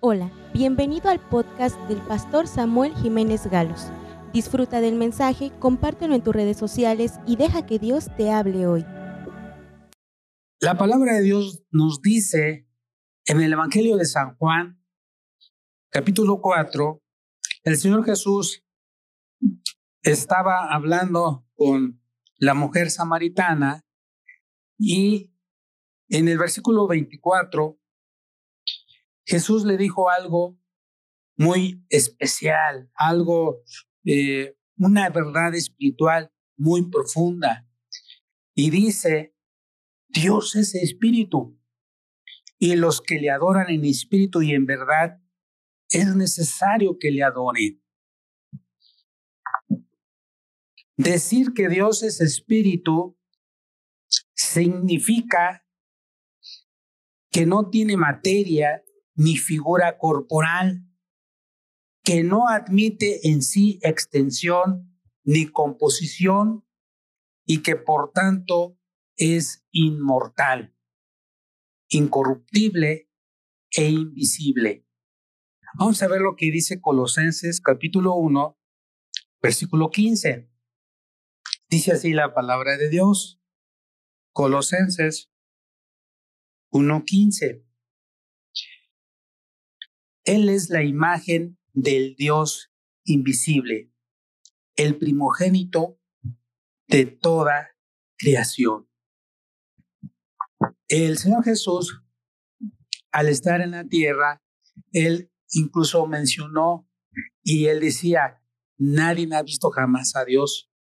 Hola, bienvenido al podcast del pastor Samuel Jiménez Galos. Disfruta del mensaje, compártelo en tus redes sociales y deja que Dios te hable hoy. La palabra de Dios nos dice en el Evangelio de San Juan, capítulo 4, el Señor Jesús estaba hablando con la mujer samaritana y en el versículo 24 Jesús le dijo algo muy especial, algo, eh, una verdad espiritual muy profunda. Y dice, Dios es espíritu. Y los que le adoran en espíritu y en verdad, es necesario que le adoren. Decir que Dios es espíritu significa que no tiene materia ni figura corporal, que no admite en sí extensión ni composición y que por tanto es inmortal, incorruptible e invisible. Vamos a ver lo que dice Colosenses capítulo 1, versículo 15. Dice así la palabra de Dios. Colosenses 1.15. Él es la imagen del Dios invisible, el primogénito de toda creación. El Señor Jesús, al estar en la tierra, Él incluso mencionó y Él decía, nadie ha visto jamás a Dios,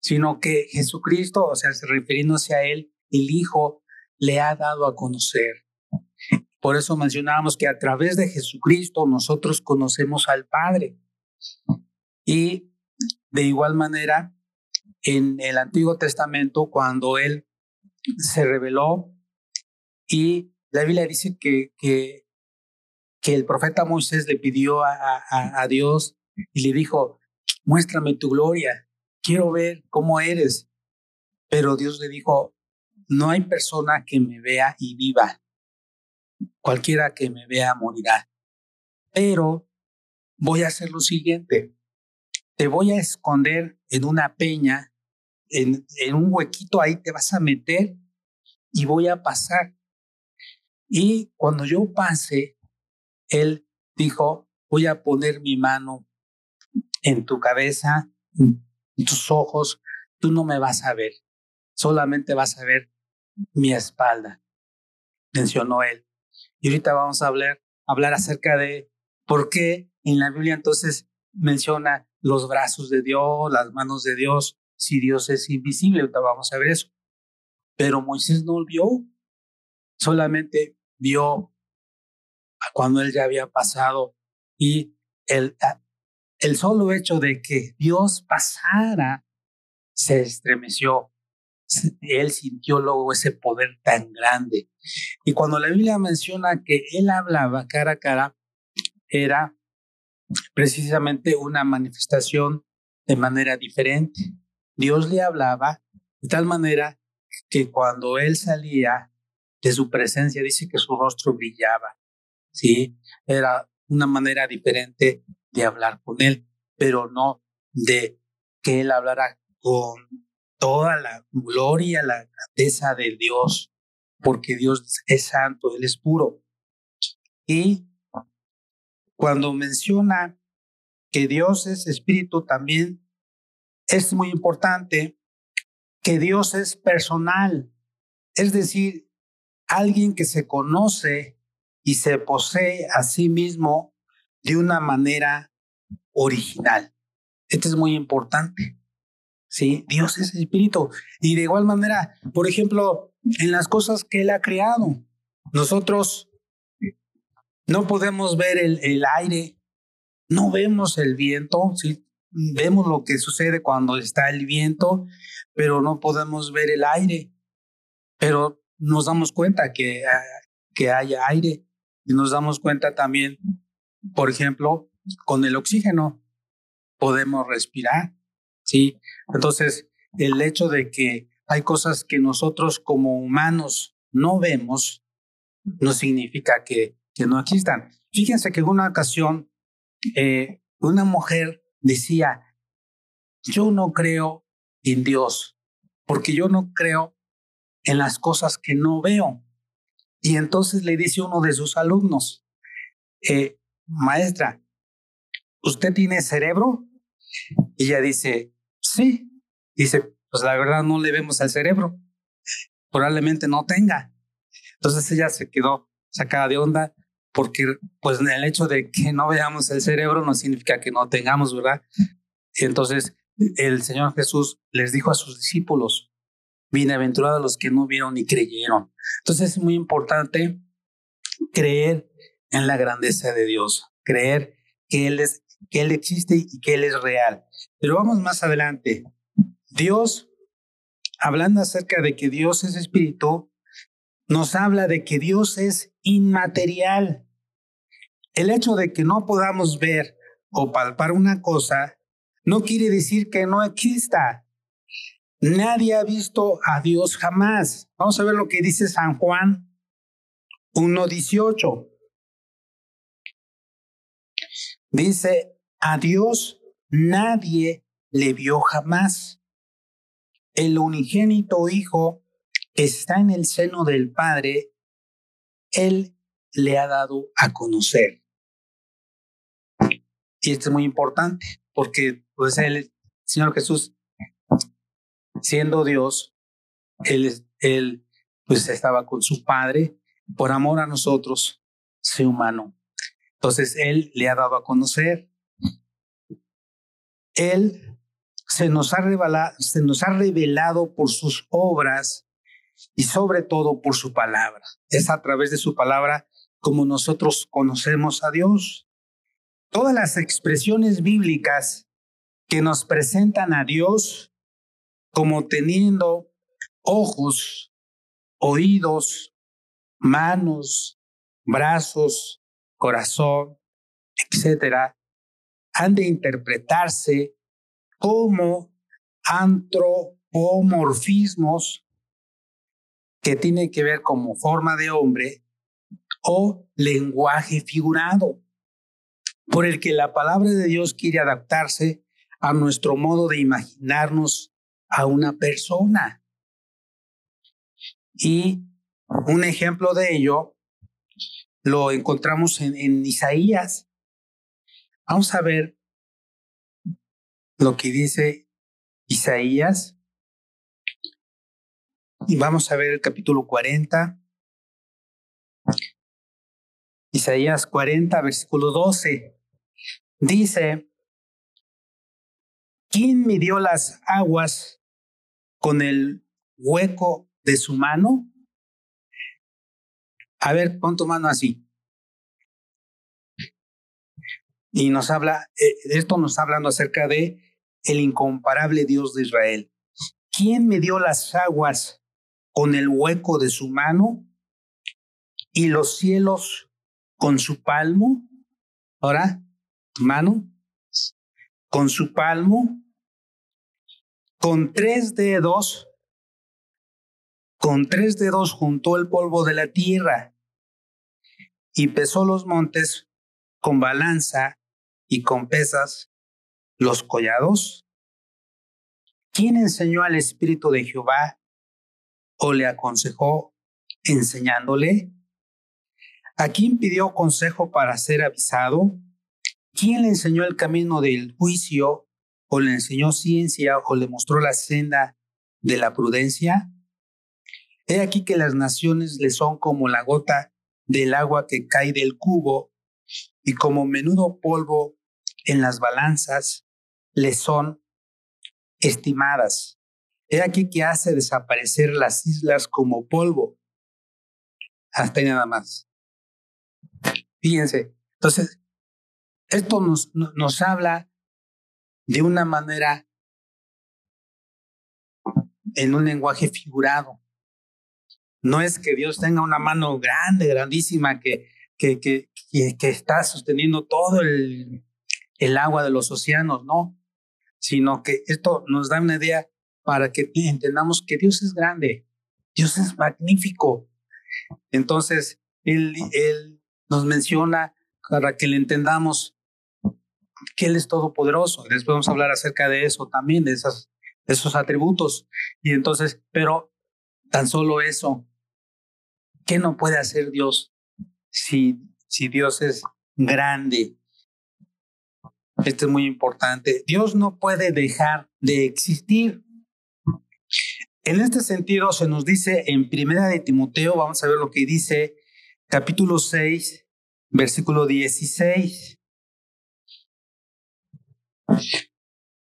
sino que Jesucristo, o sea, refiriéndose a Él, el Hijo, le ha dado a conocer. Por eso mencionábamos que a través de Jesucristo nosotros conocemos al Padre. Y de igual manera, en el Antiguo Testamento, cuando Él se reveló y la Biblia dice que, que, el profeta Moisés le pidió a, a, a Dios y le dijo, muéstrame tu gloria, quiero ver cómo eres. Pero Dios le dijo, no hay persona que me vea y viva cualquiera que me vea morirá. Pero voy a hacer lo siguiente, te voy a esconder en una peña, en, un huequito ahí te vas a meter y voy a pasar. Y cuando yo pase, él dijo, voy a poner mi mano en tu cabeza, en tus ojos, tú no me vas a ver, solamente vas a ver mi espalda, mencionó él. Y ahorita vamos a hablar, hablar acerca de por qué en la Biblia entonces menciona los brazos de Dios, las manos de Dios, si Dios es invisible, ahorita vamos a ver eso. Pero Moisés no vio, solamente vio cuando él ya había pasado y el, el solo hecho de que Dios pasara se estremeció él sintió luego ese poder tan grande. Y cuando la Biblia menciona que él hablaba cara a cara, era precisamente una manifestación de manera diferente. Dios le hablaba de tal manera que cuando él salía de su presencia, dice que su rostro brillaba. Sí, era una manera diferente de hablar con él, pero no de que él hablara con toda la gloria, la grandeza de Dios, porque Dios es santo, Él es puro. Y cuando menciona que Dios es espíritu, también es muy importante que Dios es personal, es decir, alguien que se conoce y se posee a sí mismo de una manera original. Esto es muy importante. ¿Sí? Dios es espíritu. Y de igual manera, por ejemplo, en las cosas que Él ha creado, nosotros no podemos ver el, aire, no vemos el viento, ¿sí? Vemos lo que sucede cuando está el viento, pero no podemos ver el aire. Pero nos damos cuenta que, ah, que hay aire y nos damos cuenta también, por ejemplo, con el oxígeno podemos respirar. Entonces, el hecho de que hay cosas que nosotros como humanos no vemos, no significa que, que no existan. Fíjense que en una ocasión eh, una mujer decía, yo no creo en Dios, porque yo no creo en las cosas que no veo. Y entonces le dice uno de sus alumnos, eh, maestra, ¿usted tiene cerebro? Y ella dice, sí. Dice, pues la verdad no le vemos al cerebro. Probablemente no tenga. Entonces ella se quedó sacada de onda porque pues el hecho de que no veamos el cerebro no significa que no tengamos, ¿verdad? Entonces el Señor Jesús les dijo a sus discípulos, bienaventurados los que no vieron ni creyeron. Entonces es muy importante creer en la grandeza de Dios, creer que Él, es, que Él existe y que Él es real. Pero vamos más adelante. Dios, hablando acerca de que Dios es espíritu, nos habla de que Dios es inmaterial. El hecho de que no podamos ver o palpar una cosa no quiere decir que no exista. Nadie ha visto a Dios jamás. Vamos a ver lo que dice San Juan 1.18. Dice, a Dios nadie le vio jamás. El unigénito Hijo está en el seno del Padre, Él le ha dado a conocer. Y esto es muy importante, porque pues el Señor Jesús, siendo Dios, Él, pues estaba con su Padre, por amor a nosotros, ser humano. Entonces Él le ha dado a conocer. Él se nos ha revelado, por sus obras y sobre todo por su palabra. Es a través de su palabra como nosotros conocemos a Dios. Todas las expresiones bíblicas que nos presentan a Dios como teniendo ojos, oídos, manos, brazos, corazón, etcétera, han de interpretarse como antropomorfismos que tiene que ver como forma de hombre o lenguaje figurado, por el que la palabra de Dios quiere adaptarse a nuestro modo de imaginarnos a una persona. Y un ejemplo de ello lo encontramos en, en Isaías. Vamos a ver lo que dice Isaías y vamos a ver el capítulo 40. Isaías 40, versículo 12. Dice, ¿quién midió las aguas con el hueco de su mano? A ver, pon tu mano así. Y nos habla, eh, esto nos está hablando acerca de el incomparable Dios de Israel. ¿Quién midió las aguas con el hueco de su mano y los cielos con su palmo. Ahora, mano, con su palmo, con tres dedos, con tres dedos juntó el polvo de la tierra y pesó los montes con balanza y con pesas los collados. ¿Quién enseñó al Espíritu de Jehová o le aconsejó enseñándole? ¿A quién pidió consejo para ser avisado? ¿Quién le enseñó el camino del juicio o le enseñó ciencia o le mostró la senda de la prudencia? He aquí que las naciones le son como la gota del agua que cae del cubo y como menudo polvo en las balanzas le son estimadas. He aquí que hace desaparecer las islas como polvo. Hasta ahí nada más. Fíjense. Entonces, esto nos, nos habla de una manera en un lenguaje figurado. No es que Dios tenga una mano grande, grandísima, que, que, que, que, está sosteniendo todo el, el agua de los océanos, no, sino que esto nos da una idea para que entendamos que Dios es grande, Dios es magnífico. Entonces, Él, él nos menciona para que le entendamos que Él es todopoderoso. Después vamos a hablar acerca de eso también, de esas, esos atributos. Y entonces, pero tan solo eso, ¿qué no puede hacer Dios si, Dios es grande? Esto es muy importante. Dios no puede dejar de existir. En este sentido, se nos dice en Primera de Timoteo, vamos a ver lo que dice capítulo 6, versículo 16.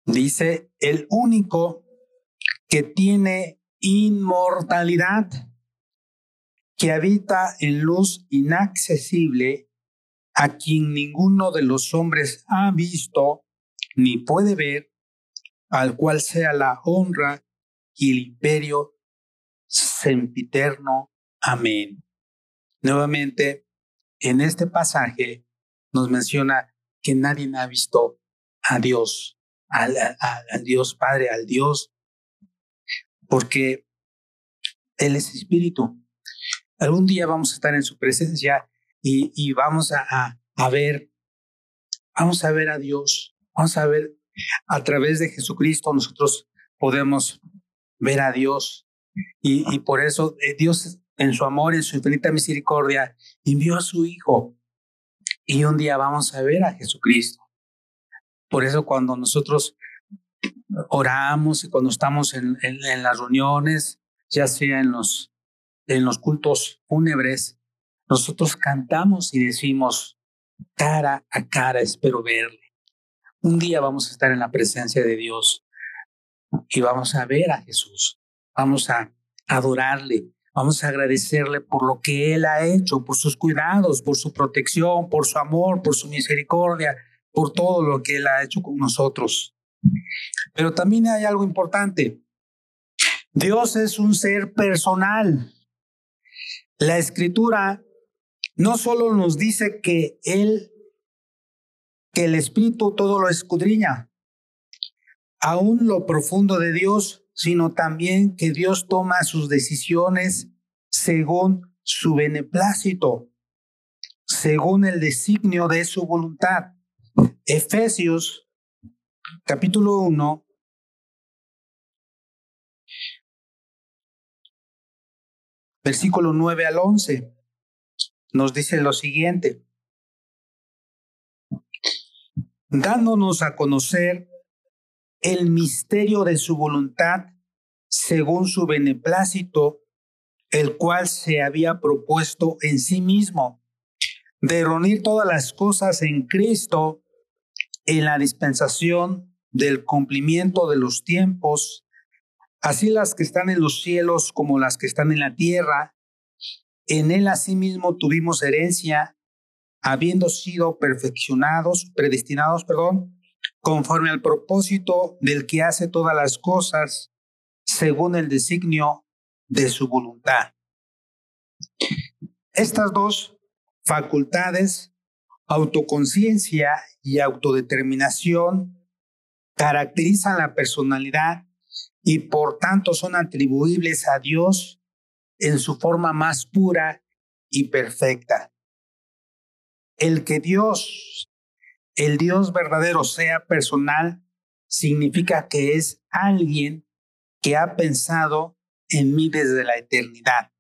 Dice, el único que tiene inmortalidad, que habita en luz inaccesible, a quien ninguno de los hombres ha visto ni puede ver, al cual sea la honra y el imperio sempiterno. Amén. Nuevamente, en este pasaje nos menciona que nadie ha visto a Dios, al, Dios Padre, al Dios, porque Él es espíritu. Algún día vamos a estar en su presencia y, vamos a, a ver, vamos a ver a Dios, vamos a ver a través de Jesucristo nosotros podemos ver a Dios y, y por eso eh, Dios en su amor, en su infinita misericordia, envió a su Hijo y un día vamos a ver a Jesucristo. Por eso cuando nosotros oramos y cuando estamos en, en, las reuniones, ya sea en los, en los cultos fúnebres, nosotros cantamos y decimos, cara a cara espero verle. Un día vamos a estar en la presencia de Dios y vamos a ver a Jesús, vamos a adorarle, vamos a agradecerle por lo que Él ha hecho, por sus cuidados, por su protección, por su amor, por su misericordia, por todo lo que Él ha hecho con nosotros. Pero también hay algo importante. Dios es un ser personal. La escritura no solo nos dice que Él, que el Espíritu todo lo escudriña, aún lo profundo de Dios, sino también que Dios toma sus decisiones según su beneplácito, según el designio de su voluntad. Efesios capítulo 1. Versículo 9 al 11 nos dice lo siguiente, dándonos a conocer el misterio de su voluntad según su beneplácito, el cual se había propuesto en sí mismo, de reunir todas las cosas en Cristo en la dispensación del cumplimiento de los tiempos, así las que están en los cielos como las que están en la tierra. En él asimismo tuvimos herencia, habiendo sido perfeccionados, predestinados, perdón, conforme al propósito del que hace todas las cosas según el designio de su voluntad. Estas dos facultades autoconciencia y autodeterminación caracterizan la personalidad y por tanto son atribuibles a Dios en su forma más pura y perfecta. El que Dios, el Dios verdadero sea personal, significa que es alguien que ha pensado en mí desde la eternidad,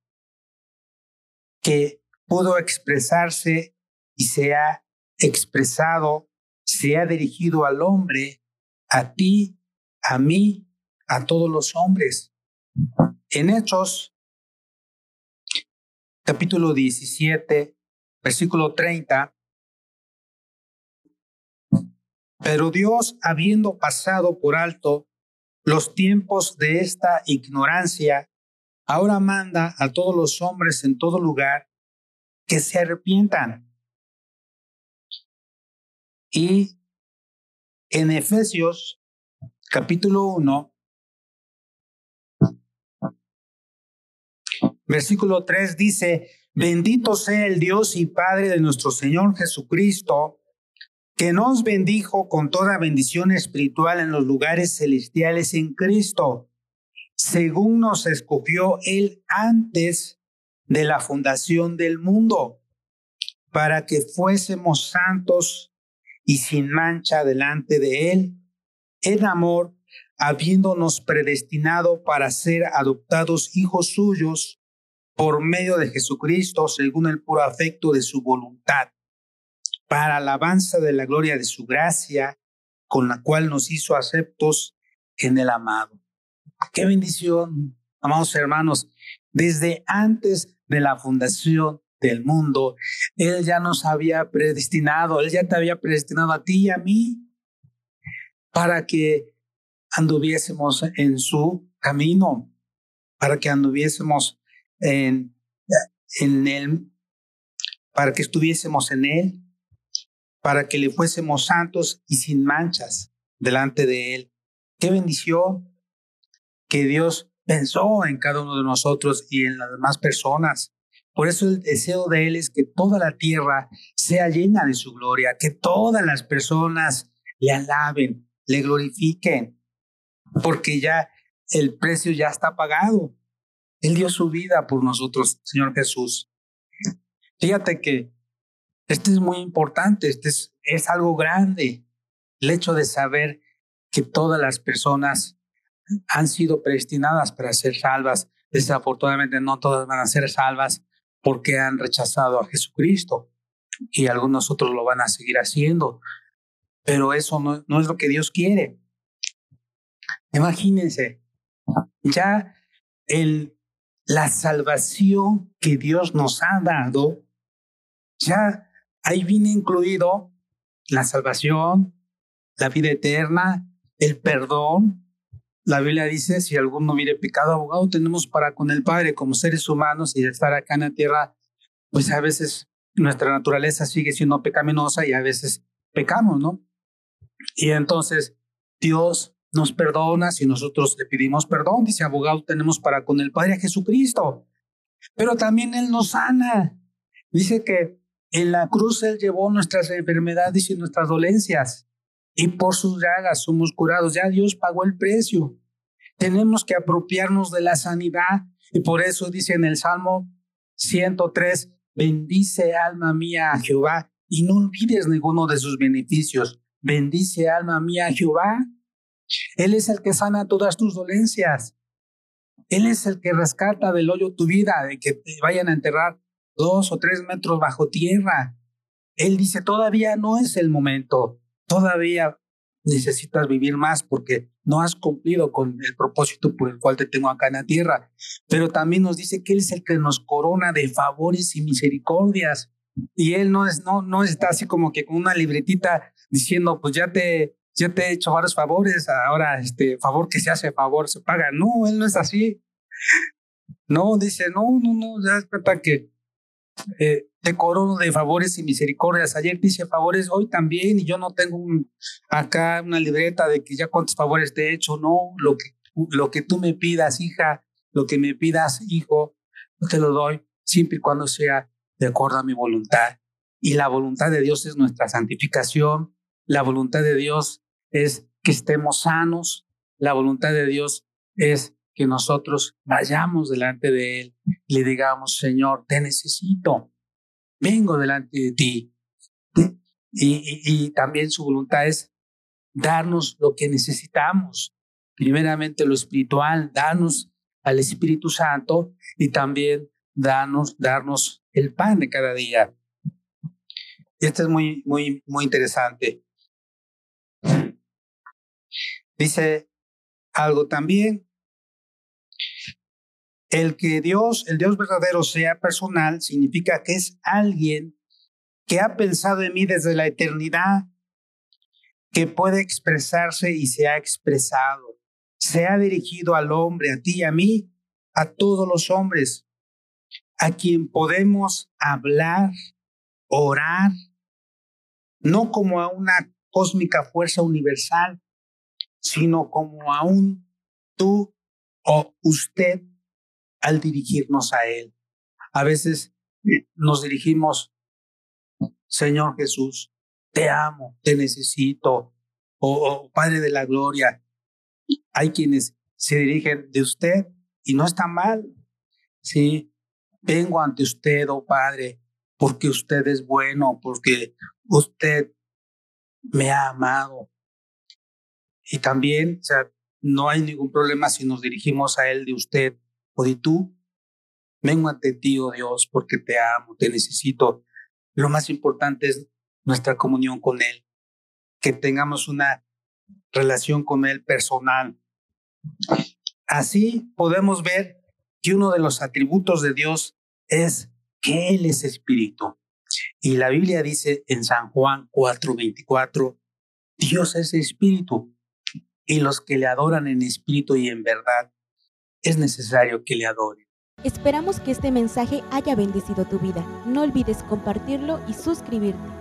que pudo expresarse y se ha expresado, se ha dirigido al hombre, a ti, a mí, a todos los hombres. En Hechos, capítulo 17, versículo 30, pero Dios, habiendo pasado por alto los tiempos de esta ignorancia, ahora manda a todos los hombres en todo lugar que se arrepientan y en Efesios capítulo 1, versículo 3 dice, bendito sea el Dios y Padre de nuestro Señor Jesucristo, que nos bendijo con toda bendición espiritual en los lugares celestiales en Cristo, según nos escogió Él antes de la fundación del mundo para que fuésemos santos y sin mancha delante de Él, en amor, habiéndonos predestinado para ser adoptados hijos suyos por medio de Jesucristo, según el puro afecto de su voluntad, para alabanza de la gloria de su gracia, con la cual nos hizo aceptos en el amado. Qué bendición, amados hermanos, desde antes de la fundación del mundo, Él ya nos había predestinado, Él ya te había predestinado a ti y a mí para que anduviésemos en su camino, para que anduviésemos en, en Él, para que estuviésemos en Él, para que le fuésemos santos y sin manchas delante de Él. Qué bendición que Dios pensó en cada uno de nosotros y en las demás personas. Por eso el deseo de Él es que toda la tierra sea llena de su gloria, que todas las personas le alaben, le glorifiquen, porque ya el precio ya está pagado. Él dio su vida por nosotros, Señor Jesús. Fíjate que este es muy importante, este es, es algo grande, el hecho de saber que todas las personas han sido predestinadas para ser salvas. Desafortunadamente no todas van a ser salvas porque han rechazado a Jesucristo y algunos otros lo van a seguir haciendo. Pero eso no, no es lo que Dios quiere. Imagínense, ya el, la salvación que Dios nos ha dado, ya ahí viene incluido la salvación, la vida eterna, el perdón. La Biblia dice, si alguno mire pecado, abogado tenemos para con el Padre como seres humanos y estar acá en la tierra, pues a veces nuestra naturaleza sigue siendo pecaminosa y a veces pecamos, ¿no? Y entonces Dios nos perdona si nosotros le pedimos perdón, dice abogado tenemos para con el Padre Jesucristo, pero también Él nos sana. Dice que en la cruz Él llevó nuestras enfermedades y nuestras dolencias y por sus llagas somos curados. Ya Dios pagó el precio. Tenemos que apropiarnos de la sanidad y por eso dice en el Salmo 103, bendice alma mía a Jehová y no olvides ninguno de sus beneficios. Bendice alma mía a Jehová. Él es el que sana todas tus dolencias. Él es el que rescata del hoyo tu vida, de que te vayan a enterrar dos o tres metros bajo tierra. Él dice, todavía no es el momento todavía necesitas vivir más porque no has cumplido con el propósito por el cual te tengo acá en la tierra. Pero también nos dice que Él es el que nos corona de favores y misericordias. Y Él no, es, no, no está así como que con una libretita diciendo, pues ya te, ya te he hecho varios favores, ahora este favor que se hace, favor se paga. No, Él no es así. No, dice, no, no, no, ya es verdad que eh, te corono de favores y misericordias. Ayer te hice favores, hoy también, y yo no tengo acá una libreta de que ya cuántos favores te he hecho, no, lo que, lo que tú me pidas, hija, lo que me pidas, hijo, yo te lo doy, siempre y cuando sea de acuerdo a mi voluntad. Y la voluntad de Dios es nuestra santificación, la voluntad de Dios es que estemos sanos, la voluntad de Dios es que nosotros vayamos delante de Él y le digamos, Señor, te necesito, vengo delante de ti. Y, también su voluntad es darnos lo que necesitamos, primeramente lo espiritual, darnos al Espíritu Santo y también darnos, darnos el pan de cada día. Esto es muy, muy, muy interesante. Dice algo también el que Dios, el Dios verdadero sea personal, significa que es alguien que ha pensado en mí desde la eternidad, que puede expresarse y se ha expresado. Se ha dirigido al hombre, a ti a mí, a todos los hombres, a quien podemos hablar, orar, no como a una cósmica fuerza universal, sino como a un tú o usted al dirigirnos a Él. A veces nos dirigimos, Señor Jesús, te amo, te necesito, o, Padre de la Gloria. Hay quienes se dirigen de usted y no está mal. Sí, vengo ante usted, oh Padre, porque usted es bueno, porque usted me ha amado. Y también, o sea, no hay ningún problema si nos dirigimos a Él de usted o de tú. Vengo ante ti, oh Dios, porque te amo, te necesito. Lo más importante es nuestra comunión con Él, que tengamos una relación con Él personal. Así podemos ver que uno de los atributos de Dios es que Él es espíritu. Y la Biblia dice en San Juan 4:24, Dios es espíritu y los que le adoran en espíritu y en verdad, es necesario que le adoren. Esperamos que este mensaje haya bendecido tu vida. No olvides compartirlo y suscribirte.